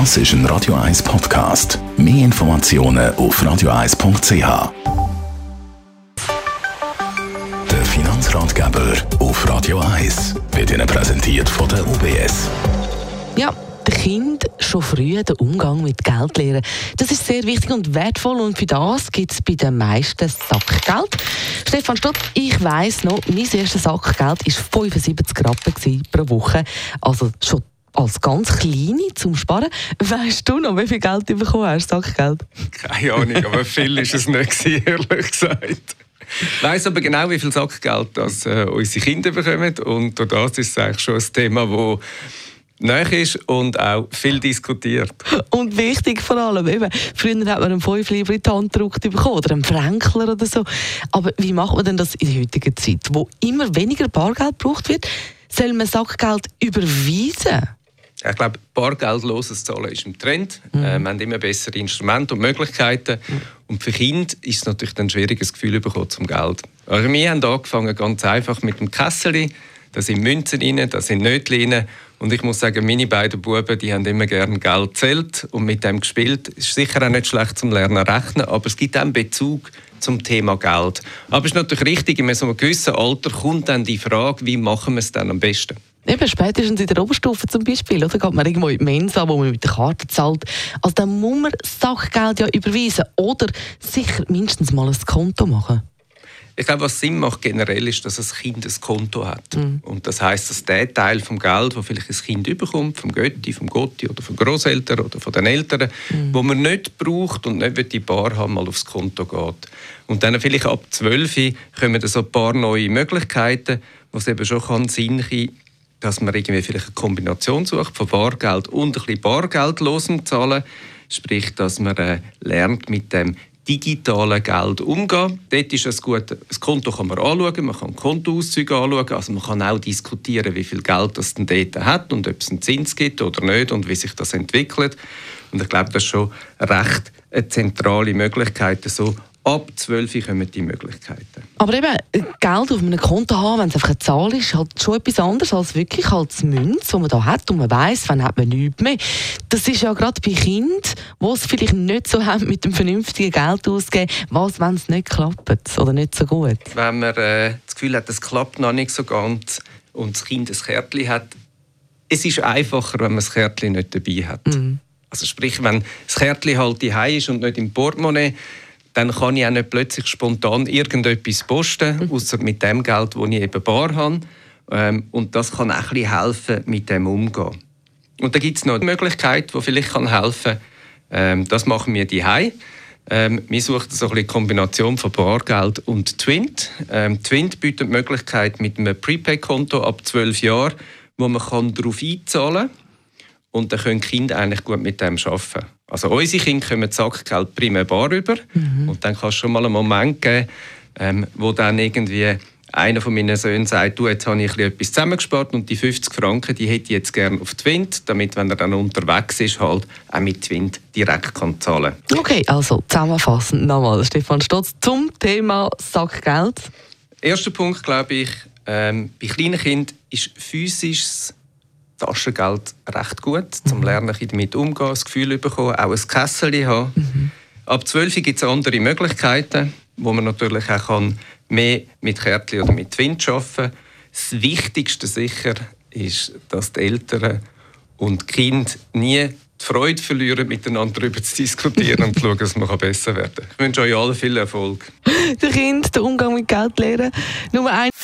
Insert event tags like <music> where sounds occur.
Das ist ein Radio 1 Podcast. Mehr Informationen auf radio1.ch. Der Finanzratgeber auf Radio 1 wird Ihnen präsentiert von der UBS. Ja, den Kind schon früh den Umgang mit Geld lernen. Das ist sehr wichtig und wertvoll und für das gibt es bei den meisten Sackgeld. Stefan Stott, ich weiss noch, mein erstes Sackgeld war 75 Rappen pro Woche. Also schon als ganz Kleine zum Sparen. Weißt du noch, wie viel Geld du bekommen hast, Sackgeld? Keine Ahnung, aber viel ist es nicht, ehrlich gesagt. Ich weiss aber genau, wie viel Sackgeld das, äh, unsere Kinder bekommen. Und durch das ist es eigentlich schon ein Thema, das nahe ist und auch viel diskutiert. Und wichtig vor allem, eben, früher hat man einen Fünf lieber in die Hand gedrückt bekommen oder einen Fränkler oder so. Aber wie macht man denn das in der heutigen Zeit, wo immer weniger Bargeld gebraucht wird? Soll man Sackgeld überweisen? Ich glaube, bargeldloses Zahlen ist im Trend. Mhm. Äh, wir haben immer bessere Instrumente und Möglichkeiten. Mhm. Und für Kinder ist es natürlich ein schwieriges Gefühl bekommen zum Geld. Also wir haben angefangen ganz einfach mit dem Kessel. Da sind Münzen rein, da sind Nötchen rein. Und ich muss sagen, meine beiden Buben, die haben immer gerne Geld zählt und mit dem gespielt. Ist sicher auch nicht schlecht zum Lernen rechnen, aber es gibt auch einen Bezug zum Thema Geld. Aber es ist natürlich richtig, in so einem gewissen Alter kommt dann die Frage, wie machen wir es dann am besten? Eben, spätestens in der Oberstufe zum Beispiel, oder? Geht man irgendwo in die Mensa, wo man mit der Karte zahlt. Also dann muss man Sachgeld ja überweisen oder sicher mindestens mal ein Konto machen. Ich glaube, was Sinn macht generell ist, dass ein Kind ein Konto hat. Mhm. Und das heißt, dass der Teil vom Geld, wo vielleicht ein Kind überkommt, vom Götti, vom Gotti oder von Großeltern oder von den Eltern, mhm. wo man nicht braucht und nicht die Bar haben, mal aufs Konto geht. Und dann vielleicht ab 12 kommen da so ein paar neue Möglichkeiten, wo es eben schon kann Sinn kann, dass man irgendwie vielleicht eine Kombination sucht von Bargeld und ein bisschen bargeldlosen Zahlen. Sprich, dass man äh, lernt, mit dem digitalen Geld umgehen. Dort ist es gut, das Konto kann man anschauen, man kann Kontoauszüge anschauen, also man kann auch diskutieren, wie viel Geld das denn dort hat und ob es einen Zins gibt oder nicht und wie sich das entwickelt. Und ich glaube, das ist schon recht eine zentrale Möglichkeit, so Ab 12 kommen die Möglichkeiten. Aber eben, Geld auf einem Konto haben, wenn es einfach eine Zahl ist, halt schon etwas anderes als wirklich als Münze, die man da hat und man weiss, wann hat man nichts mehr. Das ist ja gerade bei Kindern, die es vielleicht nicht so haben mit dem vernünftigen Geld ausgeben, was, wenn es nicht klappt oder nicht so gut. Wenn man äh, das Gefühl hat, es klappt noch nicht so ganz und das Kind ein Kärtchen hat, es ist einfacher, wenn man das Kärtchen nicht dabei hat. Mhm. Also sprich, wenn das Kärtchen halt daheim ist und nicht im Portemonnaie, dann kann ich auch nicht plötzlich spontan irgendetwas posten, mhm. außer mit dem Geld, das ich eben bar habe. Ähm, und das kann auch ein bisschen helfen, mit dem umzugehen. Und da gibt es noch eine Möglichkeit, die vielleicht helfen kann. Ähm, das machen wir die ähm, wir suchen so eine Kombination von Bargeld und Twint. Ähm, Twint bietet die Möglichkeit mit einem Prepaid-Konto ab 12 Jahren, wo man darauf einzahlen kann. Und dann können Kinder eigentlich gut mit dem arbeiten. Also unsere Kinder kommen Sackgeld primär bar rüber. Mhm. Und dann kann es schon mal einen Moment geben, ähm, wo dann irgendwie einer von meinen Söhnen sagt, du, jetzt habe ich etwas zusammengespart und die 50 Franken, die hätte ich jetzt gerne auf Twint, damit, wenn er dann unterwegs ist, halt auch mit Twint direkt kann zahlen Okay, also zusammenfassend nochmal, Stefan Stotz, zum Thema Sackgeld. Erster Punkt, glaube ich, ähm, bei kleinen Kindern ist physisches Taschengeld recht gut, zum mhm. Lernen damit umgehen, das Gefühl bekommen, auch ein Kessel haben. Mhm. Ab 12 gibt es andere Möglichkeiten, wo man natürlich auch kann mehr mit Kärtchen oder mit Twint arbeiten kann. Das Wichtigste sicher ist, dass die Eltern und die Kinder nie die Freude verlieren, miteinander darüber zu diskutieren und zu <laughs> schauen, dass man besser werden kann. Ich wünsche euch allen viel Erfolg. <laughs> Der Kind, den Umgang mit Geld lernen. Nummer eins.